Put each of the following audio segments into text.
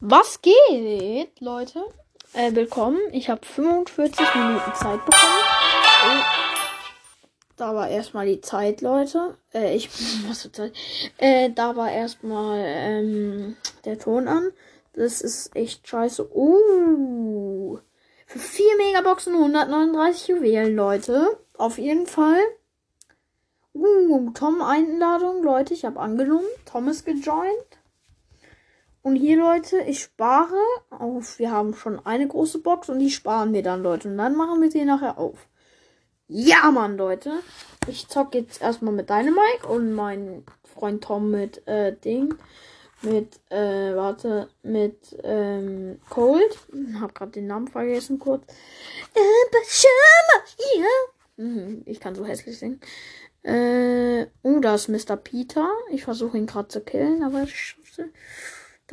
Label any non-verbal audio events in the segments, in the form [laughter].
Was geht, Leute? Äh, willkommen. Ich habe 45 Minuten Zeit bekommen. Oh. Da war erstmal die Zeit, Leute. Äh, ich. [laughs] Was für Zeit? Äh, da war erstmal ähm, der Ton an. Das ist echt scheiße. Uh. Für 4 Megaboxen 139 Juwelen, Leute. Auf jeden Fall. Uh, Tom Einladung, Leute. Ich habe angenommen. Tom ist gejoint. Und hier, Leute, ich spare auf. Wir haben schon eine große Box und die sparen wir dann, Leute. Und dann machen wir sie nachher auf. Ja, Mann, Leute. Ich zock jetzt erstmal mit Dynamite und mein Freund Tom mit äh, Ding. Mit, äh, warte, mit ähm, Cold. Hab gerade den Namen vergessen kurz. Mhm, ich kann so hässlich singen. Äh, oh, da ist Mr. Peter. Ich versuche ihn gerade zu killen, aber ich schaff's.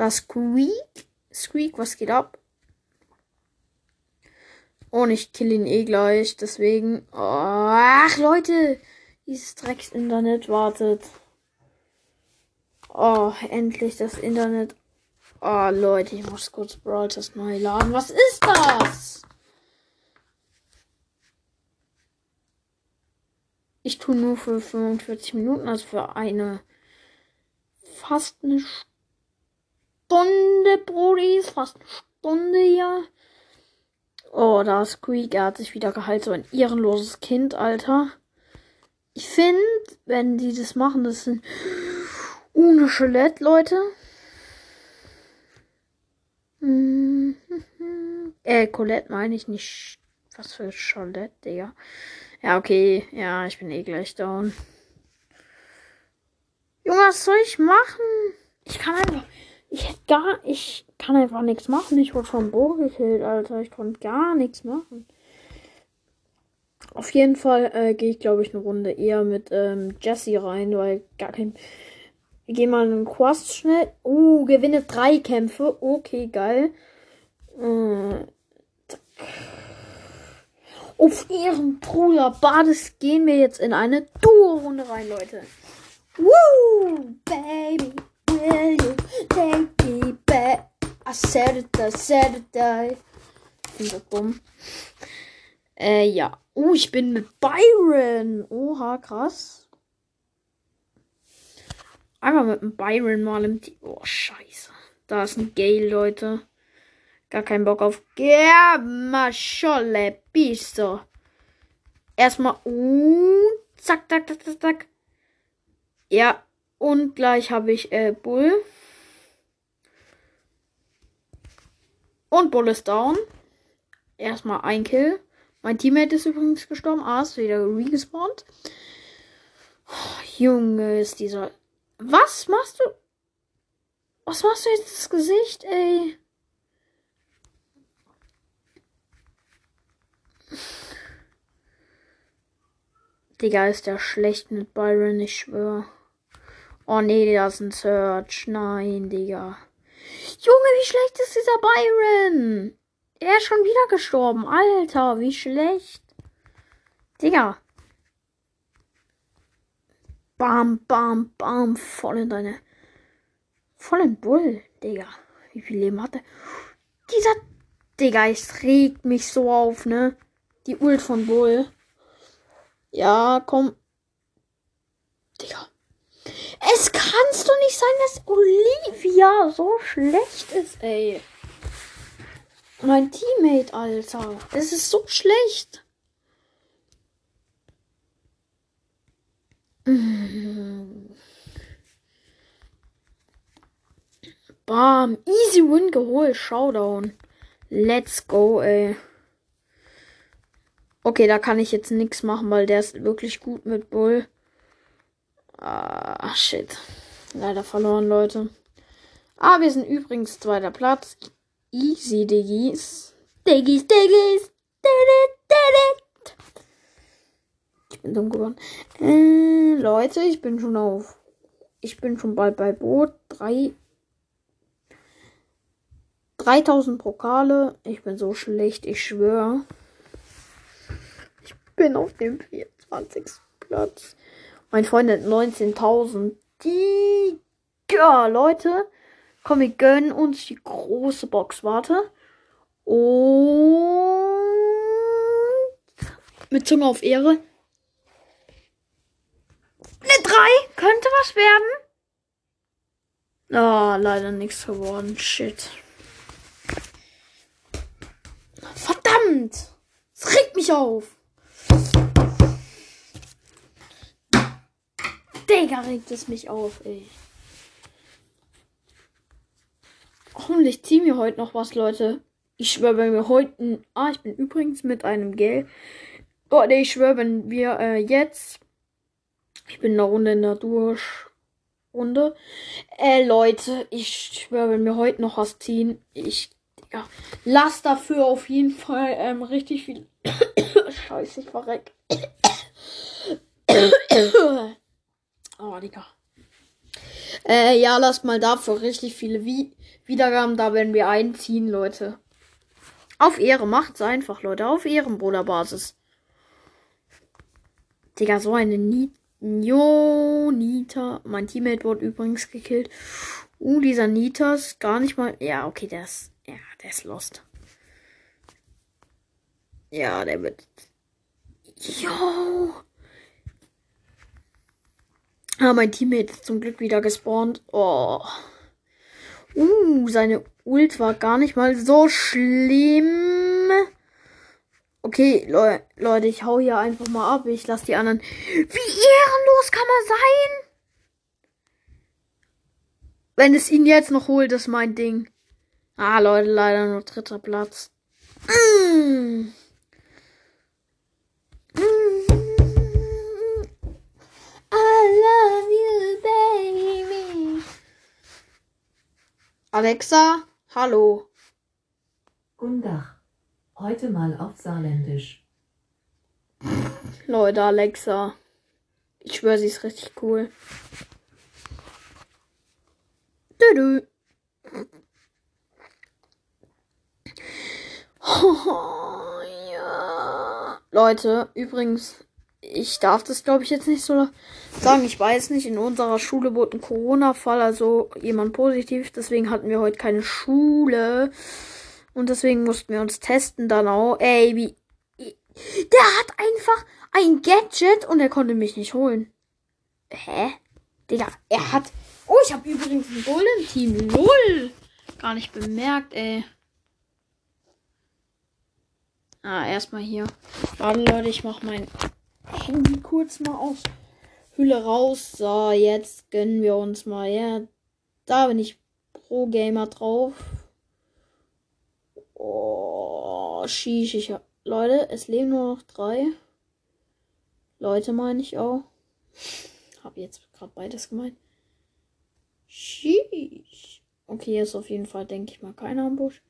Da ist Squeak. Squeak, was geht ab? Und ich kill ihn eh gleich, deswegen. Oh, ach, Leute! Dieses Drecks-Internet wartet. Oh, endlich das Internet. Oh, Leute, ich muss kurz Brawl das neu laden. Was ist das? Ich tue nur für 45 Minuten, also für eine fast eine Stunde, Brodis, fast eine Stunde ja. Oh, da ist Squeak, er hat sich wieder geheilt, so ein ehrenloses Kind, Alter. Ich finde, wenn die das machen, das sind ohne Skelett, Leute. Mhm. Äh, Colette meine ich nicht. Was für Charlotte, Digga. Ja, okay. Ja, ich bin eh gleich down. Junge, was soll ich machen? Ich kann einfach. Ich hätte gar. Ich kann einfach nichts machen. Ich wurde vom Bo gekillt, Alter. Ich konnte gar nichts machen. Auf jeden Fall äh, gehe ich, glaube ich, eine Runde eher mit ähm, Jesse rein, weil gar kein. Wir gehen mal einen Quest schnell. Uh, gewinne drei Kämpfe. Okay, geil. Äh, auf ihren Bruder Bades gehen wir jetzt in eine Duo-Runde rein, Leute. Woo, baby, will you take me back? I said. Ich bin so dumm. Äh, ja. Oh, ich bin mit Byron. Oha, krass. Einmal mit dem Byron mal im Team. Oh, scheiße. Da ist ein Gale, Leute. Gar keinen Bock auf. Ja, Mascholle, Bisto. Erstmal. Uh, zack, zack, zack, zack. Ja, und gleich habe ich äh, Bull. Und Bull ist down. Erstmal ein Kill. Mein Teammate ist übrigens gestorben. Ah, ist wieder regespawnt. Oh, Junge, ist dieser. Was machst du? Was machst du jetzt das Gesicht, ey? Digga, ist der schlecht mit Byron, ich schwör. Oh nee, das ist ein Search. Nein, Digga. Junge, wie schlecht ist dieser Byron? Er ist schon wieder gestorben. Alter, wie schlecht. Digga. Bam, bam, bam. Voll in deine. Voll in Bull, Digga. Wie viel Leben hat er? Dieser. Digga, es regt mich so auf, ne? Die Ult von Bull. Ja, komm. Digga. Es kannst doch nicht sein, dass Olivia so schlecht ist, ey. Mein Teammate, Alter. Es ist so schlecht. Bam. Easy Win geholt. Showdown. Let's go, ey. Okay, da kann ich jetzt nichts machen, weil der ist wirklich gut mit Bull. Shit. Leider verloren, Leute. Ah, wir sind übrigens zweiter Platz. Easy, Diggis. Diggis, Diggis. Ich bin dumm geworden. Äh, Leute, ich bin schon auf. Ich bin schon bald bei Boot. Drei. 3000 Pokale. Ich bin so schlecht, ich schwöre bin auf dem 24. Platz. Mein Freund hat 19.000. Die, ja, Leute, Komm, wir gönnen uns die große Box. Warte. Und mit Zunge auf Ehre. Eine 3 könnte was werden. Ah, oh, leider nichts geworden. Shit. Verdammt! Es regt mich auf. Digga, regt es mich auf, ey. Hoffentlich ziehen wir heute noch was, Leute. Ich schwöre, wenn wir heute. Ah, ich bin übrigens mit einem Gel. Oh, nee, ich schwöre, wenn wir äh, jetzt. Ich bin eine Runde in der Durchrunde. Äh, Leute, ich schwöre, wenn wir heute noch was ziehen, ich. Ja, lass dafür auf jeden Fall ähm, richtig viel. Scheiße, ich verreck. Oh, Digga. Äh, ja, lasst mal dafür richtig viele Wie Wiedergaben da, wenn wir einziehen, Leute. Auf Ehre, macht's einfach, Leute. Auf Ehrenbruderbasis. Digga, so eine Ni Jo, Nita. Mein Teammate wurde übrigens gekillt. Uh, dieser Nita ist gar nicht mal. Ja, okay, der ist. Ja, der ist lost. Ja, der wird. Jo. Ah, mein Teammate ist zum Glück wieder gespawnt. Oh. Uh, seine Ult war gar nicht mal so schlimm. Okay, Le Leute, ich hau hier einfach mal ab. Ich lasse die anderen. Wie ehrenlos kann man sein? Wenn es ihn jetzt noch holt, ist mein Ding. Ah, Leute, leider nur dritter Platz. Mm. Mm. I love you, baby. Alexa, hallo. Guten Tag. Heute mal auf Saarländisch. Leute, Alexa. Ich schwöre, sie ist richtig cool. Dü oh, [laughs] ja. Leute, übrigens, ich darf das glaube ich jetzt nicht so sagen. Ich weiß nicht, in unserer Schule wurde ein Corona-Fall, also jemand positiv. Deswegen hatten wir heute keine Schule. Und deswegen mussten wir uns testen dann auch. Ey, wie. Der hat einfach ein Gadget und er konnte mich nicht holen. Hä? Digga, er hat. Oh, ich habe übrigens ein Golden Team. Null. Gar nicht bemerkt, ey. Ah, erstmal hier. Warte, Leute, ich mach mein Handy kurz mal aus Hülle raus. So, jetzt gönnen wir uns mal. Ja, da bin ich Pro Gamer drauf. Oh, schieß ich. Leute, es leben nur noch drei. Leute meine ich auch. Hab jetzt gerade beides gemeint. Schieß. Okay, ist auf jeden Fall, denke ich mal, keiner am Busch.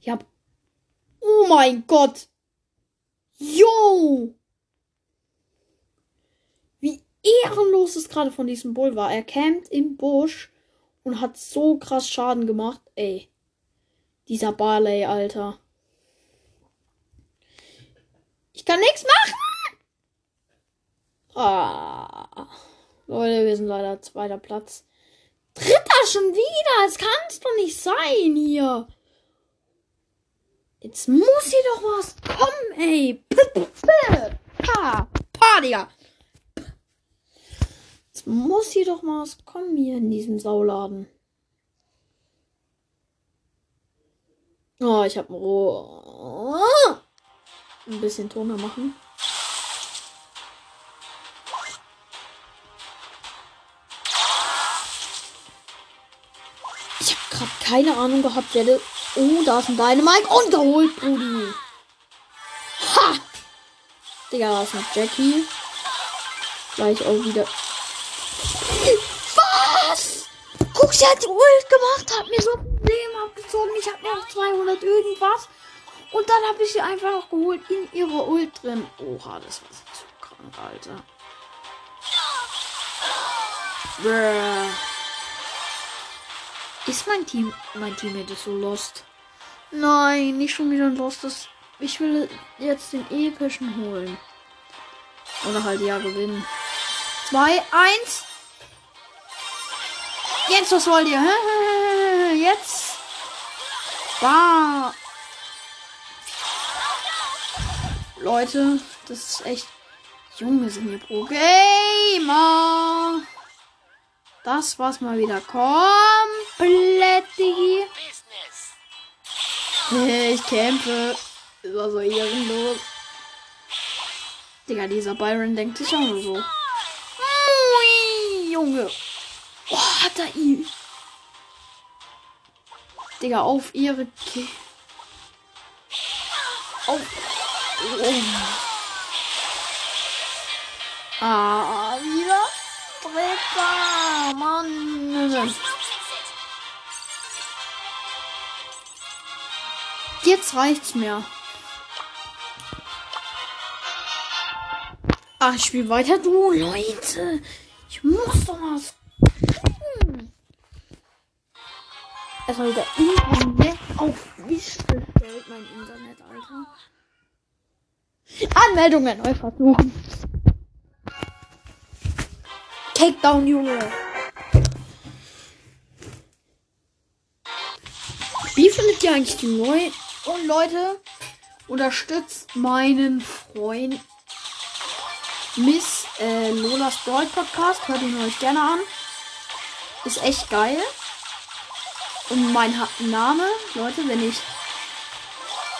Ich hab. Oh mein Gott! Yo! Ehrenlos es gerade von diesem Bull war. Er campt im Busch und hat so krass Schaden gemacht. Ey. Dieser Barley, Alter. Ich kann nichts machen. Ah. Leute, wir sind leider zweiter Platz. Dritter schon wieder. Es kann's doch nicht sein hier. Jetzt muss hier doch was kommen, ey. Pa, pa, Digga. Muss hier doch mal was kommen hier in diesem Sauladen. Oh, ich habe ein Rohr. Ein bisschen Toner machen. Ich habe gerade keine Ahnung gehabt, wer Oh, da ist ein Dynamite und geholt, Brudi. Ha! Digga, da ist ein Jackie. Gleich auch wieder. Sie hat Ult gemacht, hat mir so abgezogen. Ich habe noch 200 irgendwas. Und dann habe ich sie einfach noch geholt in ihrer Ult drin. Oha, das war so krank, Alter. Bruh. Ist mein Team, mein Teammate ist so lost? Nein, nicht schon wieder lost. Das, ich will jetzt den epischen holen. Oder halt ja gewinnen. 2, 1. Jetzt, was wollt ihr? jetzt. War. Leute, das ist echt. Junge, sind hier Pro Gamer. Das war's mal wieder komplett, Digi. Ich kämpfe. Ist also ehrenlos. Digga, dieser Byron denkt sich auch nur so. Junge. Oh, hat er ihn. Digga, auf ihre Ki Auf. Oh. Ah, wieder. Dritter, Mann. Jetzt reicht's mir. Ach, ich spiele weiter. Du, Leute. Ich muss doch was. Erstmal wieder Internet auf Wisch gestellt, mein Internet, Alter. Anmeldungen neu versuchen. Takedown, Junge. Wie findet ihr eigentlich die neuen? Und Leute, unterstützt meinen Freund Miss äh, Lolas Brawl Podcast. Hört ihn euch gerne an. Ist echt geil. Und mein ha Name, Leute, wenn ich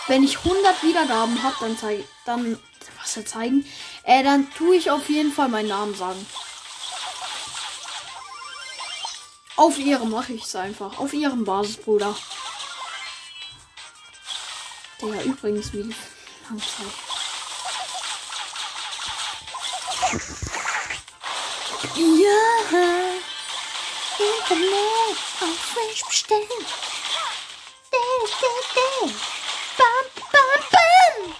wenn ich 100 Wiedergaben habe, dann zeige dann was er zeigen, äh, dann tue ich auf jeden Fall meinen Namen sagen. Auf ihre mache ich es einfach. Auf ihrem Basisbruder. Der ja übrigens wie Langzeit. Ja. Internet auf Frisch bestellen. Bam, bam, bam.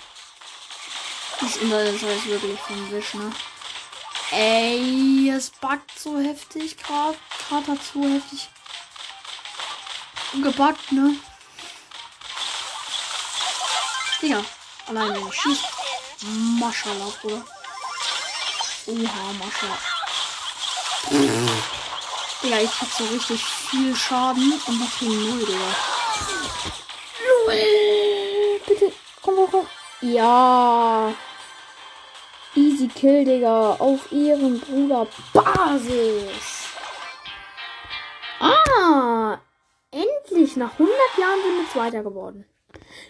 Das Internet ist halt wirklich vom Wisch, ne? Ey, es backt so heftig gerade. Gerade hat so heftig gebackt, ne? Digga, alleine wenn ich schieß. Maschallah, Bruder. Oha, Maschallah. Digga, ich hab so richtig viel Schaden und noch viel Null, Digga. Bitte, komm, komm, komm. Ja. Easy Kill, Digga. Auf ihren Bruder Basis. Ah. Endlich. Nach 100 Jahren sind wir Zweiter geworden.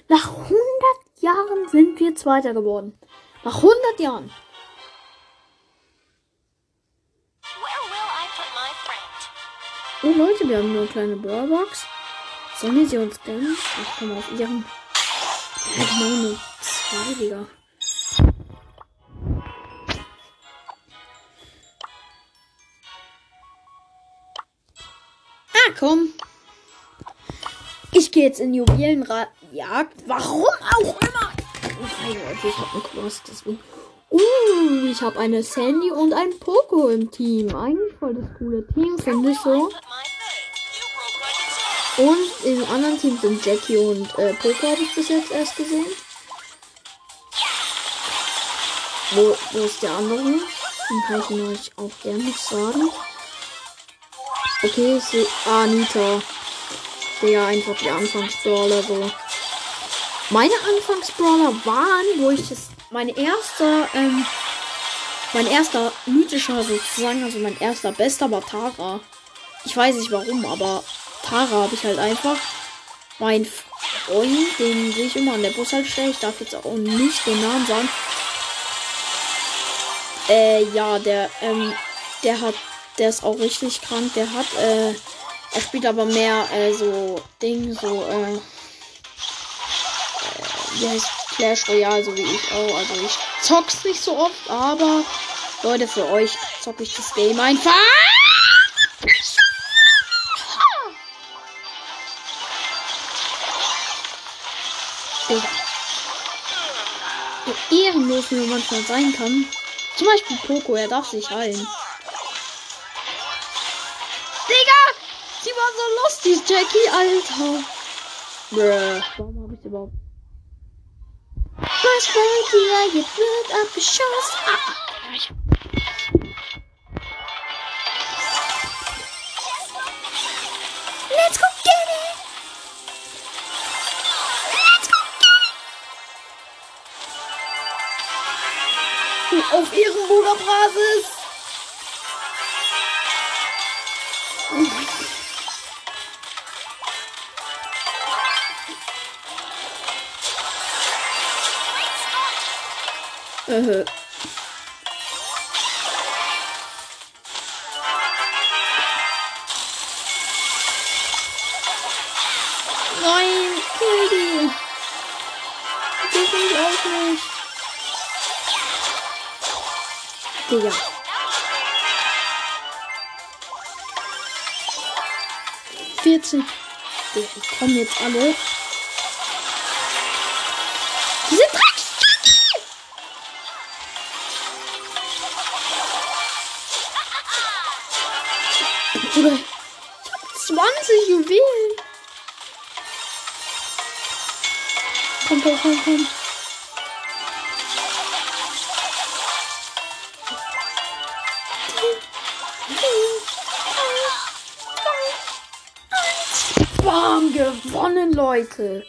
Nach 100 Jahren sind wir Zweiter geworden. Nach 100 Jahren. Oh Leute, wir haben nur eine kleine Brawlbox. Sollen wir sie uns gönnen? Ich komme auf ihren. Ja, genau nur zwei, Digga. Ah, komm. Ich gehe jetzt in Juwelenjagd. Warum auch immer. Ich habe einen Kloß, deswegen. Uh, ich habe eine Sandy und ein Poco im Team. Eigentlich voll das coole Team, finde ich so. Und im anderen Team sind Jackie und äh, Poco, habe ich bis jetzt erst gesehen. Wo, wo ist der andere? Den kann ich euch auch gerne nicht sagen. Okay, ich sehe ah, Anita. Der einfach die Anfangsbrawler so. Meine Anfangsbrawler waren, wo ich es mein erster, ähm, mein erster mythischer sozusagen, also mein erster bester war Tara. Ich weiß nicht warum, aber Tara habe ich halt einfach. Mein Freund, den sehe ich immer an der Bushaltestelle. Ich darf jetzt auch nicht den Namen sagen. Äh, ja, der, ähm, der hat, der ist auch richtig krank. Der hat, äh, er spielt aber mehr, äh, so Ding, so, äh, äh wie heißt Clash Royale, so wie ich auch. Also ich zock's nicht so oft, aber Leute, für euch zocke ich das Game einfach. So ehrenlos, wie man manchmal sein kann. Zum Beispiel Poco, er darf sich heilen. Digga! Sie war so lustig, Jackie, Alter. Bruh. Warum habe ich überhaupt Waschbär, jetzt wird abgeschossen. Ah. Let's go get it! Let's go get it! Auf ihrem Bruderbasis! Nein, kill die. Das will ich auch nicht. Digga. Vierzehn. Digga, die kommen jetzt alle. 20 Juwelen. Komm, komm, komm, komm. Bam, gewonnen, Leute.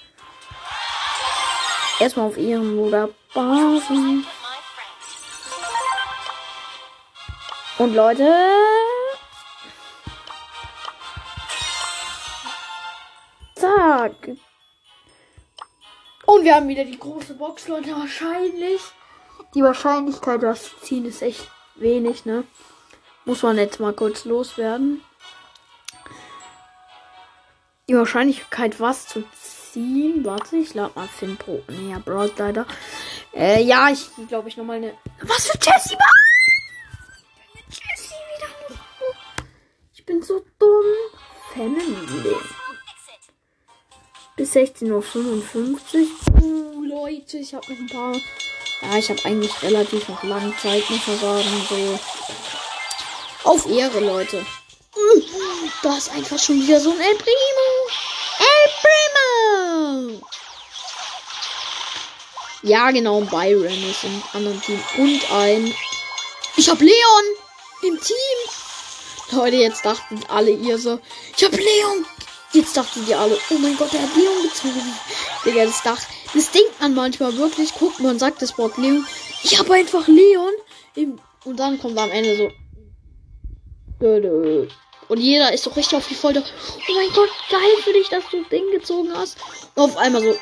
Erstmal auf ihren Bruder Basen. Und Leute. Wir haben wieder die große Box, Leute. Wahrscheinlich. Die Wahrscheinlichkeit, das zu ziehen, ist echt wenig, ne? Muss man jetzt mal kurz loswerden. Die Wahrscheinlichkeit, was zu ziehen. Warte, ich lade mal Finn Pro. Nee, ja, Brawl leider. Äh, ja, ich glaube ich nochmal eine. Was für Jessie war? Ich bin so dumm. Family. Bis 16.55 Uhr. Uh, Leute, ich habe noch ein paar. Ja, ich habe eigentlich relativ noch lange Zeit, muss man sagen. So. Auf Ehre, Leute. Da ist einfach schon wieder so ein El Primo. El Primo! Ja, genau, Byron ist im anderen Team. Und ein. Ich hab Leon im Team. Leute, jetzt dachten alle ihr so. Ich hab Leon. Jetzt dachten die alle, oh mein Gott, der hat Leon gezogen. Digga, das dacht. Das denkt man manchmal wirklich. Guckt, man sagt das Wort Leon. Ich hab einfach Leon. Im, und dann kommt am Ende so. Und jeder ist so richtig auf die Folter. Oh mein Gott, geil für dich, dass du das Ding gezogen hast. Und auf einmal so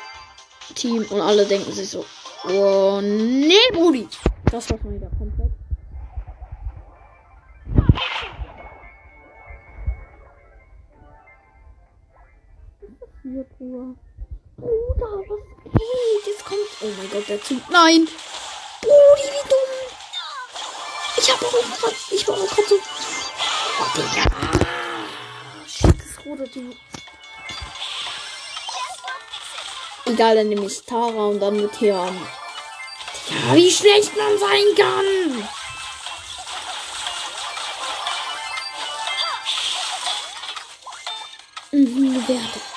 Team und alle denken sich so. Oh nee, Brudi. Das war schon wieder komplett. Hier, Bruder. Bruder, was geht? Jetzt kommt. Oh mein Gott, der Zug. Nein! Brudi, wie dumm! Ich hab auch grad. Ich war auch grad so. Oh, Digga. Shit, das rote Team. Egal, dann nehme ich Tara und dann wird hier. Ähm, ja, wie schlecht man sein kann! Mhm, werde.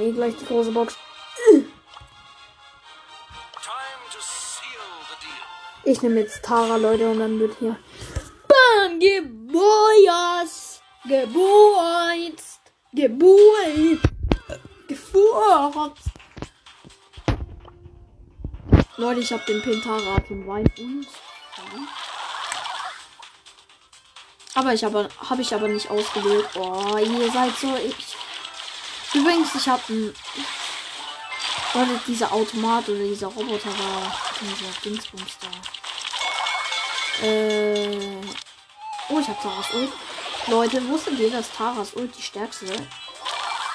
Haben eh gleich die große Box. Ich nehme jetzt Tara, Leute, und dann wird hier. Bam! Geboyas! Geburt! Geburt! Geburt! Leute, ich habe den Pentara zum Wein und. Aber ich habe habe ich aber nicht ausgewählt. Oh, ihr seid so ich. Übrigens, ich habe ein. Leute, dieser Automat oder dieser Roboter war. Dieser Dingsbums da. Äh. Oh, ich habe Taras Ult. Leute, wusstet ihr, dass Taras Ult die stärkste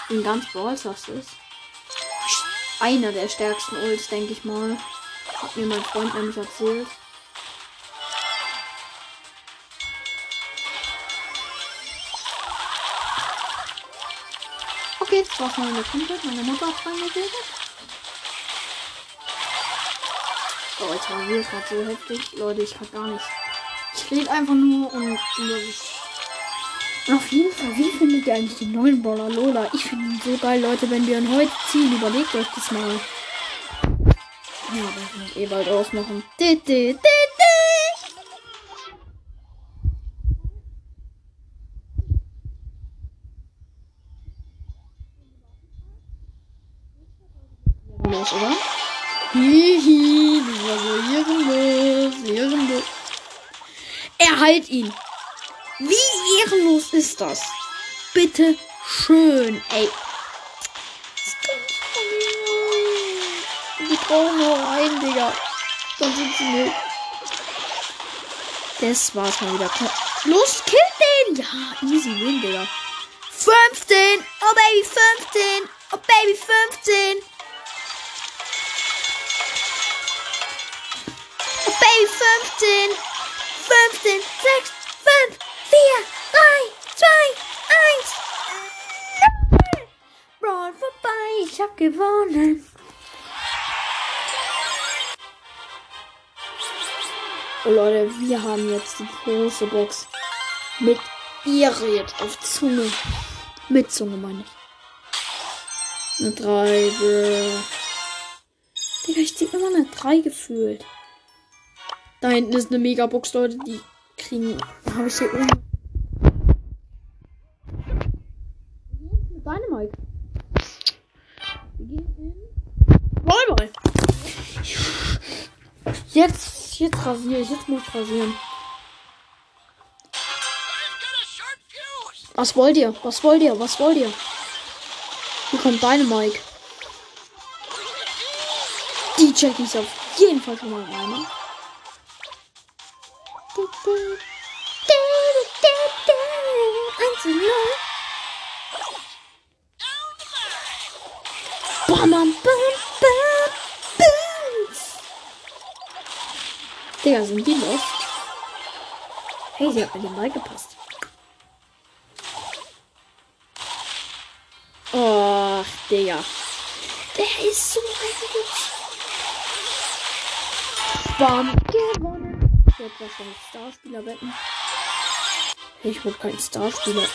in ganz Brawl ist? Einer der stärksten Ults, denke ich mal. Hat mir mein Freund nämlich erzählt. Okay, jetzt war's mal komplett. Meine Mutter hat reingeredet. Oh, jetzt war wir gerade so heftig. Leute, ich kann gar nicht. Ich rede einfach nur und, und auf jeden Fall, wie findet ihr eigentlich den neuen Brawler Lola? Ich finde ihn so geil, Leute. Wenn wir ihn heute ziehen, überlegt euch das mal. Ja, das muss eh bald ausmachen. Heilt ihn. Wie ehrenlos ist das? Bitte schön, ey. Die brauchen nur einen, Digga. Sonst sind sie nicht. Das war's mal wieder. Los, kill den! Ja, easy win, Digga. 15! Oh, Baby, 15! Oh, Baby, 15! Oh, Baby, 15! 15, 6, 5, 4, 3, 2, 1. Brawl vorbei, ich hab gewonnen. Oh Leute, wir haben jetzt die große Box. Mit jetzt auf Zunge. Mit Zunge meine ich. Eine 3, bro. Digga, ich zieh immer eine 3 gefühlt. Da hinten ist eine Megabox, Leute, die kriegen. Habe ich hier oben. Dynamite. Wir gehen in. Volleyball. Jetzt, jetzt rasiere ich. Jetzt muss ich rasieren. Was wollt ihr? Was wollt ihr? Was wollt ihr? Hier kommt Dynamite. Die check ich auf jeden Fall schon mal rein. Digga, sind die los? Hey, sie hat mir den Ball gepasst. Och, Digga. Der ist so eigentlich. Bam, gewonnen. Ich werde wahrscheinlich Starspieler wetten. Ich wurde kein Starspieler.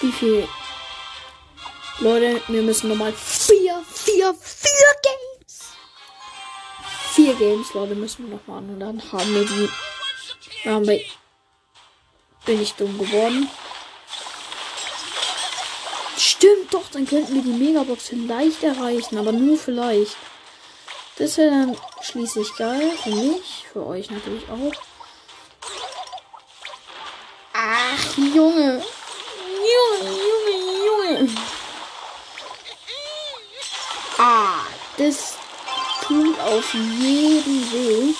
Wie viel? Leute, wir müssen nochmal vier, vier, vier Games. Vier Games, Leute, müssen wir noch machen. Und dann haben wir die. Haben wir. Bin ich dumm geworden. Stimmt doch, dann könnten wir die Megabox vielleicht erreichen, aber nur vielleicht. Das wäre dann schließlich geil für mich, für euch natürlich auch. Ach, Junge. Junge, Junge, Junge. Ah, das auf jeden weh.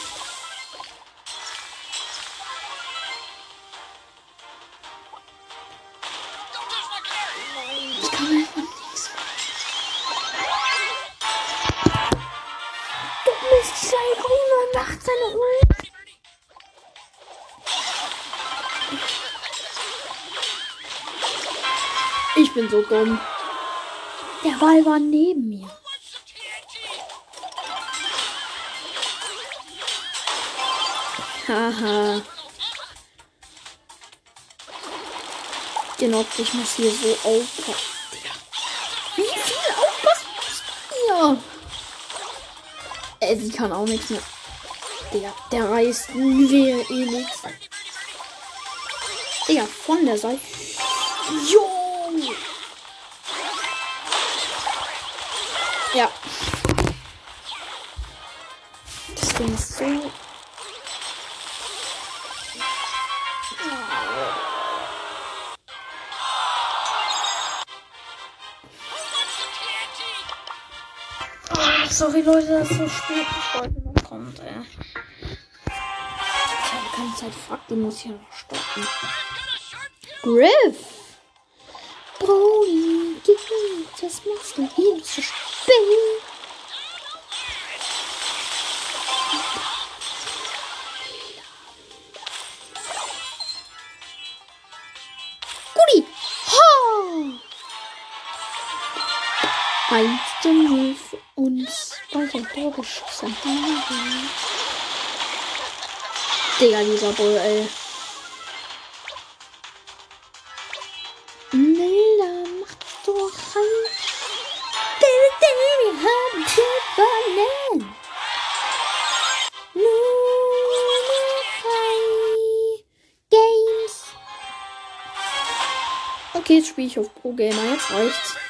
Ich kann einfach nichts Du bist sein Grüner macht seine Ult. Ich bin so dumm. Der Ball war neben mir. Haha. Genau, ich muss hier so aufpassen. Wie viel aufpassen musst du hier? Ey, sie kann auch nichts mehr. Digga, der reißt mir eh nichts. Digga, von der Seite. Jo! Leute, dass so spät bis heute noch kommt, ey. Ich habe keine Zeit. Fuck, die muss hier noch stoppen. Griff! Brody, was machst du hier zu spielen? Digga, dieser Bull, ey. Miller macht doch. Baby, baby, haben gewonnen. Games. Okay, jetzt spiele ich auf Pro Gamer. Jetzt reicht's.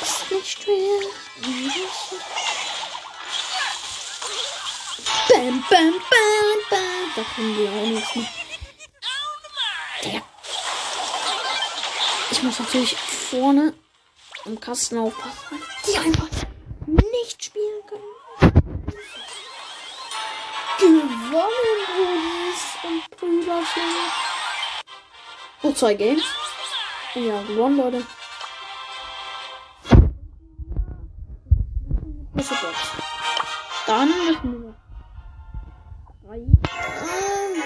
Das ist nicht schwer. Bam, bam, bam, bam. Da können wir auch nichts mehr. Ich muss natürlich vorne am Kasten aufpassen. Die einfach Gewonnen, Brudis und Brüderchen. Oh, zwei Games. Ja, gewonnen, Leute. Große Box. Dann müssen wir. Ähm,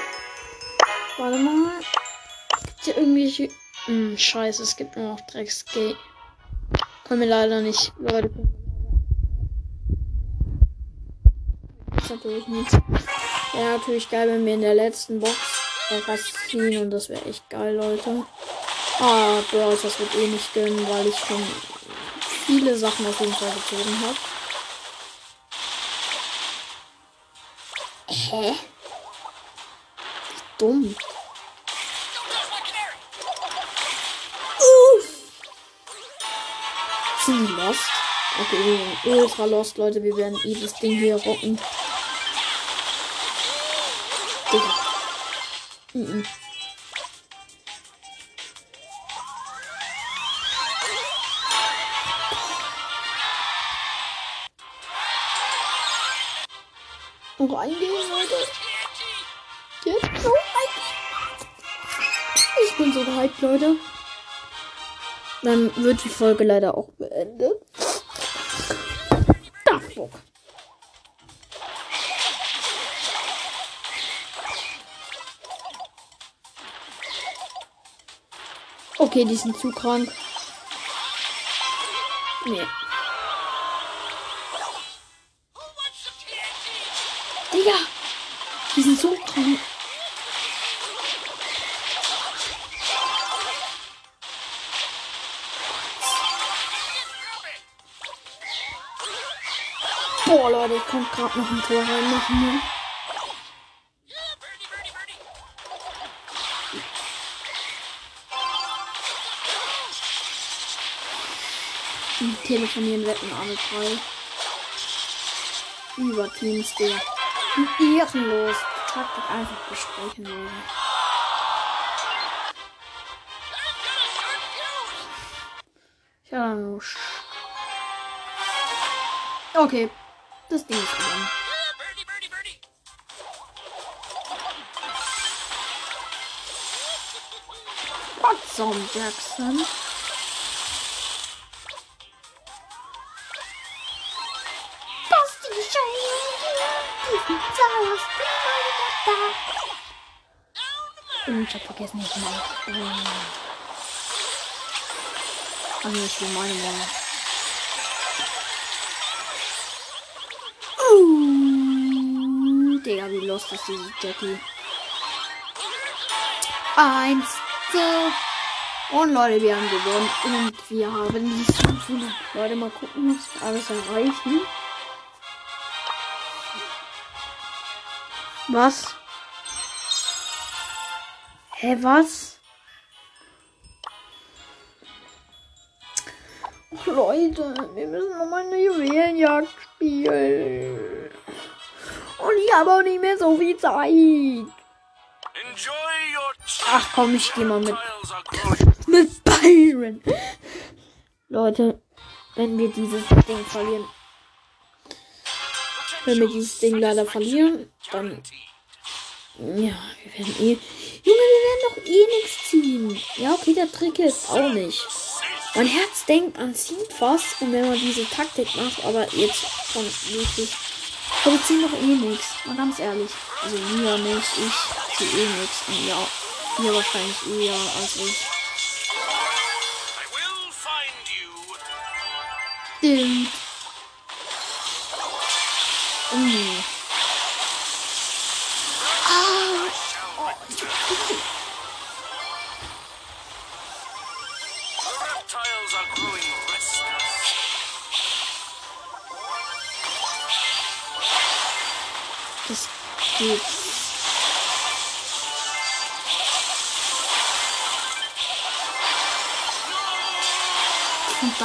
warte mal. Gibt's hier irgendwelche. Hm, scheiße, es gibt nur noch Drecksgate. Können wir leider nicht. Leute. Das ist natürlich nichts. Wäre natürlich geil, wenn wir in der letzten Box was ziehen und das wäre echt geil, Leute. Ah, Bros, das wird eh nicht gönnen, weil ich schon viele Sachen auf jeden Fall gezogen habe. Hä? Dumm. Uff. Die lost? Okay, ultra lost, Leute. Wir werden das Ding hier rocken. Digga. Mhm. Reingehen, Leute. Jetzt so. Ich bin so gehypt, Leute. Dann wird die Folge leider auch beendet. Okay, die sind zu krank. Nee. Digga! Die sind so krank. Boah, Leute, ich konnte gerade noch ein Tor reinmachen. Ne? Telefonieren, wetten, alle drei. Über Teams, der. Ehrenlos. Taktik einfach besprechen, Leute. Ich habe nur. Sch okay. Das Ding ist gewonnen. Watson Jackson. Und ich hab vergessen, ich mal. Also, ich will meine Mama. Uh, Digga, wie lost ist dieses Jackie? Eins, so. Und Leute, wir haben gewonnen. Und wir haben die 500. Leute, mal gucken, was wir alles erreichen. Was? Hä, was? Leute, wir müssen nochmal eine Juwelenjagd spielen. Und ich habe auch nicht mehr so viel Zeit. Ach komm, ich geh mal mit, mit Byron. Leute, wenn wir dieses Ding verlieren. Wenn wir dieses Ding leider verlieren, dann. Ja, wir werden eh. Junge, wir werden doch eh nichts ziehen. Ja, okay, der Trick hilft auch nicht. Mein Herz denkt, man zieht was und wenn man diese Taktik macht, aber jetzt schon wirklich. Aber wir ziehen doch eh nichts. Mal ganz ehrlich. Also wir nicht, ich ziehe eh nichts. Und ja, ihr wahrscheinlich eher als ich. Stimmt. Mm.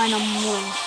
Mit deiner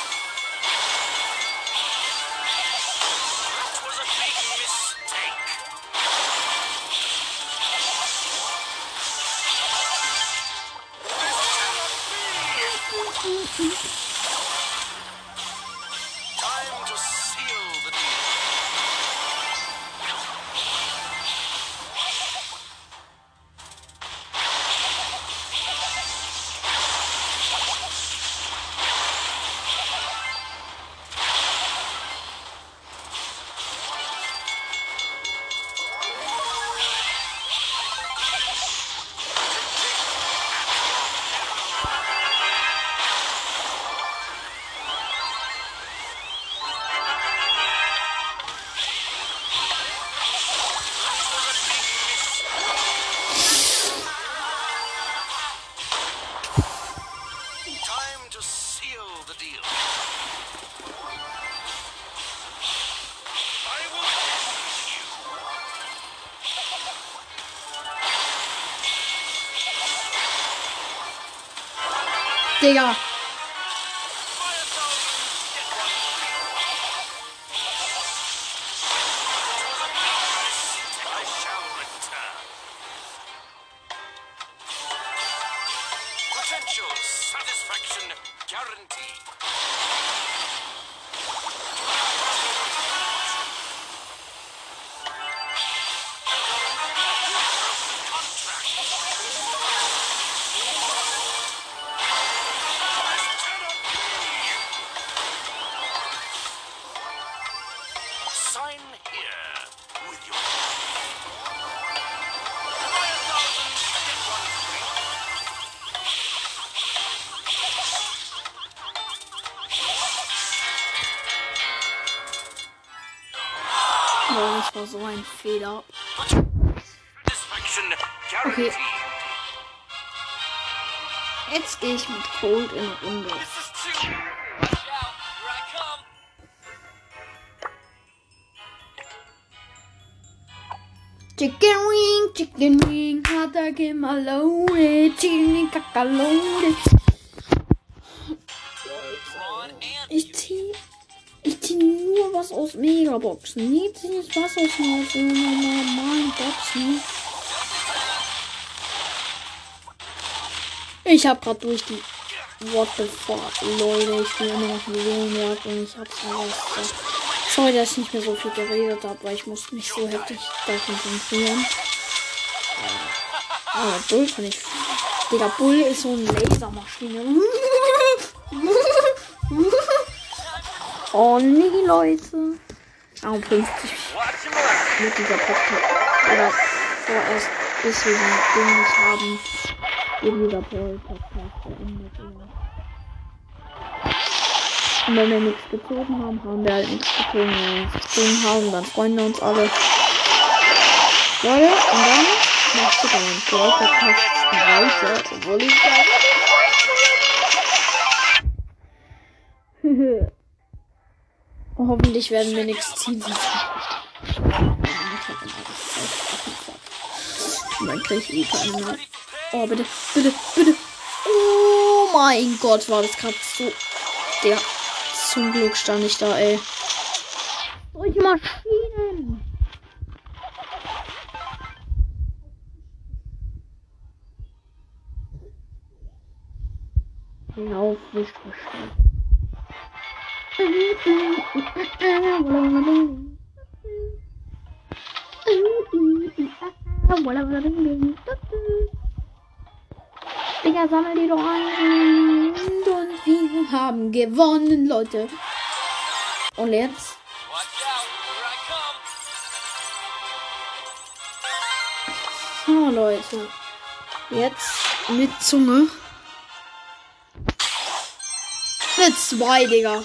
return. Potential satisfaction guaranteed. War so ein Fehler. Guaranteed. Jetzt gehe ich mit Cold in Runde. Chicken wing, chicken wing, Hatake malone, chili kakalone. Braun Megaboxen. Nie zieh ich was aus so normalen Boxen. Ich hab grad durch die What the fuck, Leute, ich bin immer noch Millionenjagd und ich hab's vergessen. Sorry, dass ich nicht mehr so viel geredet habe, weil ich musste mich so heftig da konzentrieren. Ah, Bull kann ich. Digga, Bull ist so eine Lasermaschine. [laughs] Oh nee, Leute. Ah, 50 watch him out. mit dieser Podcast. Oder vorerst, bis wir den Ding nicht haben, wird dieser Paul-Podcast beendet. Und wenn wir nichts gezogen haben, haben wir halt nichts gezogen. Wenn wir nichts gezogen haben, dann freuen wir uns alle. Leute, und dann machst du deinen Paul-Podcast weiter, obwohl ich sage. [laughs] Hoffentlich werden wir nichts ziehen. dann krieg eh keine mehr. Oh, bitte, bitte, bitte. Oh mein Gott, war das gerade so. Der. Zum Glück stand ich da, ey. Solche Maschinen. Genau, nicht verstanden. Digga, sammel die doch ein. Und wir haben gewonnen, Leute. Und jetzt? So, Leute. Jetzt mit Zunge. Mit zwei, Digga.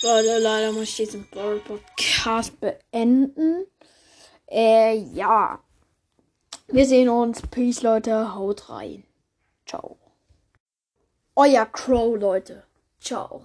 Leute, leider muss ich diesen Brawl Podcast beenden. Äh, ja. Wir sehen uns. Peace, Leute. Haut rein. Ciao. Euer Crow, Leute. Ciao.